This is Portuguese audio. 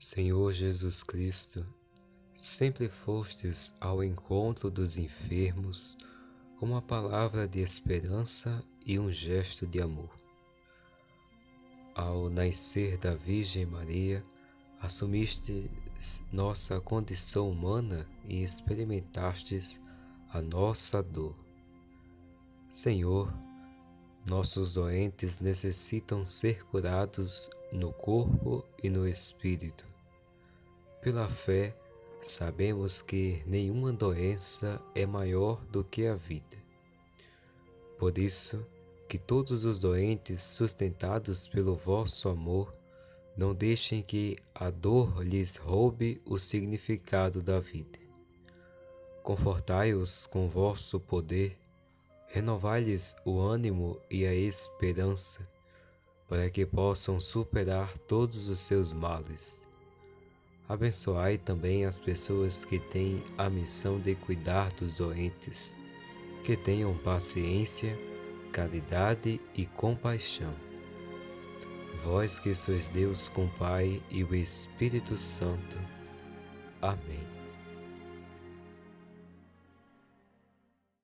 Senhor Jesus Cristo, sempre fostes ao encontro dos enfermos com uma palavra de esperança e um gesto de amor. Ao nascer da Virgem Maria, assumiste nossa condição humana e experimentastes a nossa dor. Senhor, nossos doentes necessitam ser curados no corpo e no espírito. Pela fé, sabemos que nenhuma doença é maior do que a vida. Por isso, que todos os doentes, sustentados pelo vosso amor, não deixem que a dor lhes roube o significado da vida. Confortai-os com vosso poder, renovai-lhes o ânimo e a esperança para que possam superar todos os seus males. Abençoai também as pessoas que têm a missão de cuidar dos doentes, que tenham paciência, caridade e compaixão. Vós que sois Deus com Pai e o Espírito Santo. Amém.